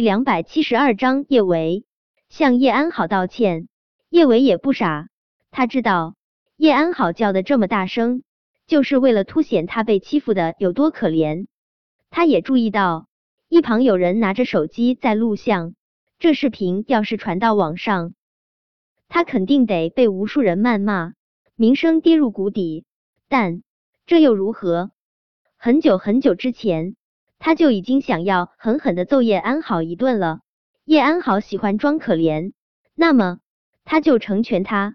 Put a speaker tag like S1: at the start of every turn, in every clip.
S1: 两百七十二章叶维向叶安好道歉。叶维也不傻，他知道叶安好叫的这么大声，就是为了凸显他被欺负的有多可怜。他也注意到一旁有人拿着手机在录像，这视频要是传到网上，他肯定得被无数人谩骂，名声跌入谷底。但这又如何？很久很久之前。他就已经想要狠狠的揍叶安好一顿了。叶安好喜欢装可怜，那么他就成全他。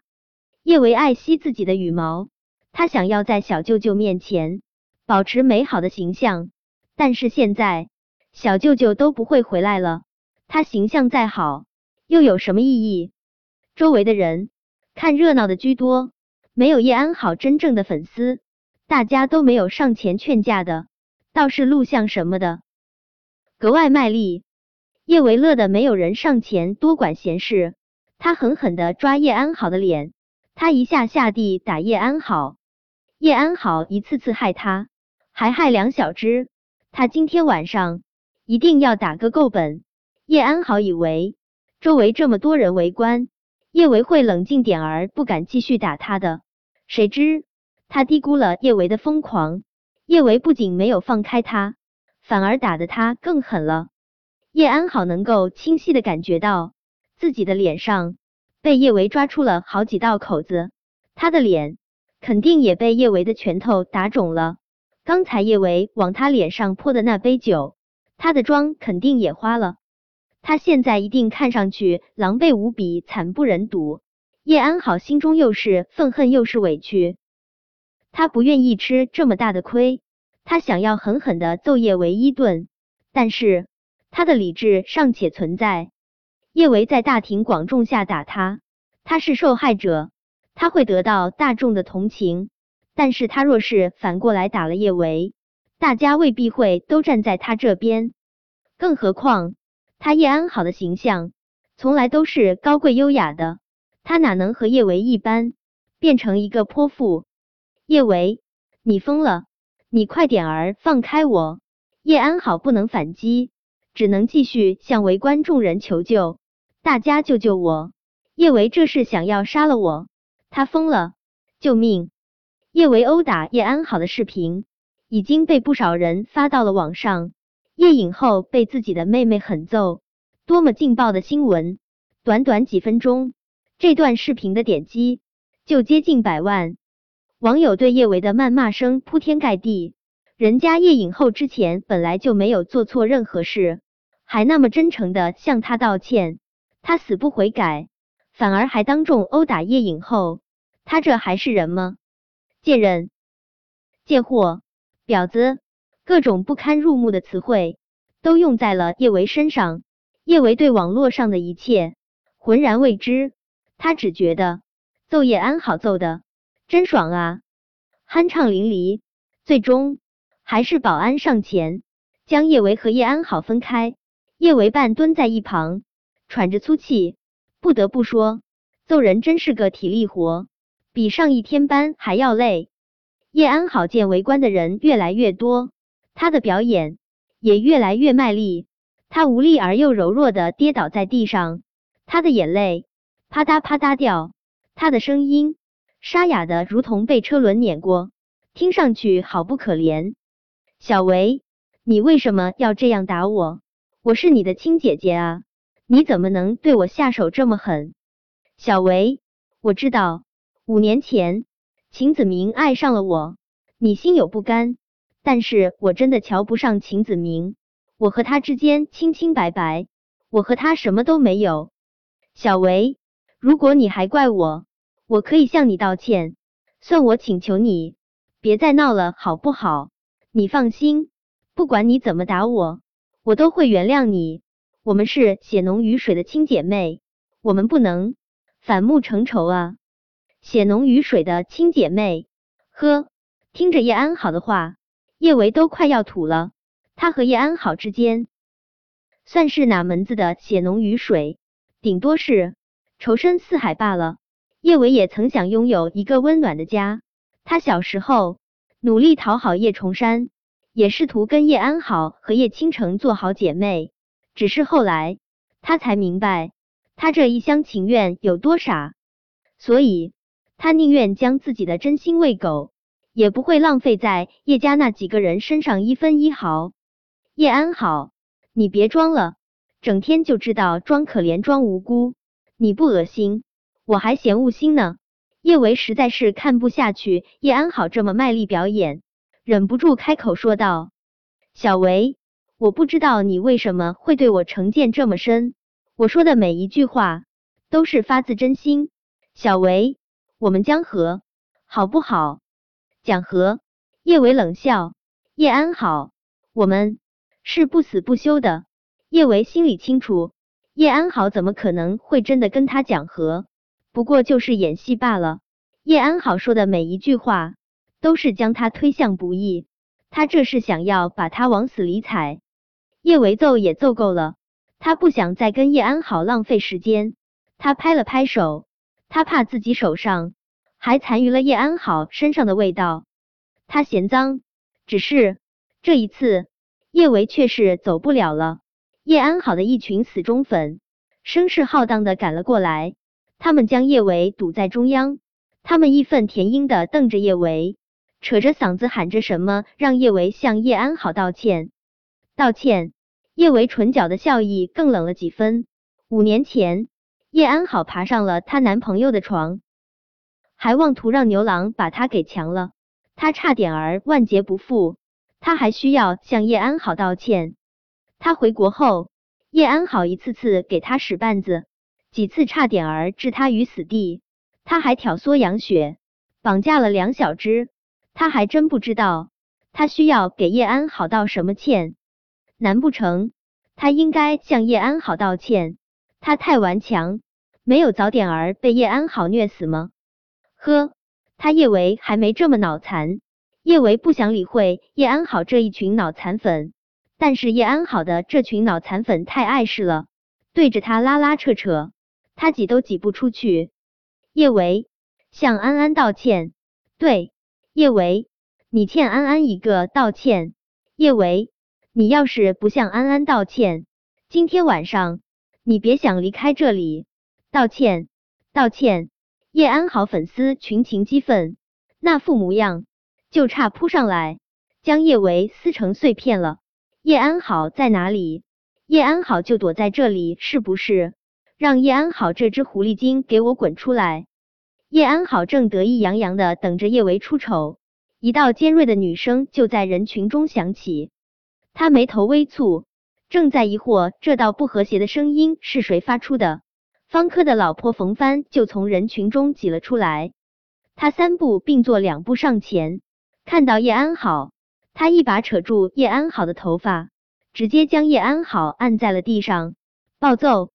S1: 叶维爱惜自己的羽毛，他想要在小舅舅面前保持美好的形象。但是现在小舅舅都不会回来了，他形象再好又有什么意义？周围的人看热闹的居多，没有叶安好真正的粉丝，大家都没有上前劝架的。倒是录像什么的格外卖力，叶维乐的没有人上前多管闲事，他狠狠的抓叶安好的脸，他一下下地打叶安好，叶安好一次次害他，还害两小只，他今天晚上一定要打个够本。叶安好以为周围这么多人围观，叶维会冷静点儿，不敢继续打他的，谁知他低估了叶维的疯狂。叶维不仅没有放开他，反而打得他更狠了。叶安好能够清晰的感觉到自己的脸上被叶维抓出了好几道口子，他的脸肯定也被叶维的拳头打肿了。刚才叶维往他脸上泼的那杯酒，他的妆肯定也花了。他现在一定看上去狼狈无比，惨不忍睹。叶安好心中又是愤恨又是委屈。他不愿意吃这么大的亏，他想要狠狠的揍叶维一顿，但是他的理智尚且存在。叶维在大庭广众下打他，他是受害者，他会得到大众的同情。但是他若是反过来打了叶维，大家未必会都站在他这边。更何况他叶安好的形象从来都是高贵优雅的，他哪能和叶维一般变成一个泼妇？叶维，你疯了！你快点儿放开我！叶安好不能反击，只能继续向围观众人求救，大家救救我！叶维这是想要杀了我，他疯了！救命！叶维殴打叶安好的视频已经被不少人发到了网上。叶影后被自己的妹妹狠揍，多么劲爆的新闻！短短几分钟，这段视频的点击就接近百万。网友对叶维的谩骂声铺天盖地，人家叶影后之前本来就没有做错任何事，还那么真诚的向他道歉，他死不悔改，反而还当众殴打叶影后，他这还是人吗？贱人、贱货、婊子，各种不堪入目的词汇都用在了叶维身上。叶维对网络上的一切浑然未知，他只觉得揍叶安好揍的。真爽啊，酣畅淋漓。最终还是保安上前将叶维和叶安好分开。叶维半蹲在一旁，喘着粗气。不得不说，揍人真是个体力活，比上一天班还要累。叶安好见围观的人越来越多，他的表演也越来越卖力。他无力而又柔弱的跌倒在地上，他的眼泪啪嗒啪嗒掉，他的声音。沙哑的如同被车轮碾过，听上去好不可怜。小维，你为什么要这样打我？我是你的亲姐姐啊，你怎么能对我下手这么狠？小维，我知道五年前秦子明爱上了我，你心有不甘，但是我真的瞧不上秦子明，我和他之间清清白白，我和他什么都没有。小维，如果你还怪我。我可以向你道歉，算我请求你别再闹了，好不好？你放心，不管你怎么打我，我都会原谅你。我们是血浓于水的亲姐妹，我们不能反目成仇啊！血浓于水的亲姐妹，呵，听着叶安好的话，叶维都快要吐了。他和叶安好之间算是哪门子的血浓于水？顶多是仇深似海罢了。叶维也曾想拥有一个温暖的家。他小时候努力讨好叶崇山，也试图跟叶安好和叶倾城做好姐妹。只是后来他才明白，他这一厢情愿有多傻，所以他宁愿将自己的真心喂狗，也不会浪费在叶家那几个人身上一分一毫。叶安好，你别装了，整天就知道装可怜装无辜，你不恶心，我还嫌恶心呢。叶维实在是看不下去叶安好这么卖力表演，忍不住开口说道：“小维，我不知道你为什么会对我成见这么深，我说的每一句话都是发自真心。小维，我们江河，好不好？”讲和。叶维冷笑：“叶安好，我们是不死不休的。”叶维心里清楚，叶安好怎么可能会真的跟他讲和？不过就是演戏罢了。叶安好说的每一句话都是将他推向不义，他这是想要把他往死里踩。叶维揍也揍够了，他不想再跟叶安好浪费时间。他拍了拍手，他怕自己手上还残余了叶安好身上的味道，他嫌脏。只是这一次，叶维却是走不了了。叶安好的一群死忠粉声势浩荡的赶了过来。他们将叶维堵在中央，他们义愤填膺的瞪着叶维，扯着嗓子喊着什么让叶维向叶安好道歉，道歉。叶维唇角的笑意更冷了几分。五年前，叶安好爬上了她男朋友的床，还妄图让牛郎把她给强了，她差点儿万劫不复。她还需要向叶安好道歉。她回国后，叶安好一次次给她使绊子。几次差点儿置他于死地，他还挑唆杨雪绑架了梁小芝，他还真不知道他需要给叶安好道什么歉。难不成他应该向叶安好道歉？他太顽强，没有早点儿被叶安好虐死吗？呵，他叶维还没这么脑残。叶维不想理会叶安好这一群脑残粉，但是叶安好的这群脑残粉太碍事了，对着他拉拉扯扯。他挤都挤不出去。叶维向安安道歉。对，叶维，你欠安安一个道歉。叶维，你要是不向安安道歉，今天晚上你别想离开这里。道歉，道歉。叶安好粉丝群情激愤，那副模样就差扑上来将叶维撕成碎片了。叶安好在哪里？叶安好就躲在这里，是不是？让叶安好这只狐狸精给我滚出来！叶安好正得意洋洋的等着叶维出丑，一道尖锐的女声就在人群中响起。他眉头微蹙，正在疑惑这道不和谐的声音是谁发出的。方科的老婆冯帆就从人群中挤了出来，他三步并作两步上前，看到叶安好，他一把扯住叶安好的头发，直接将叶安好按在了地上，暴揍。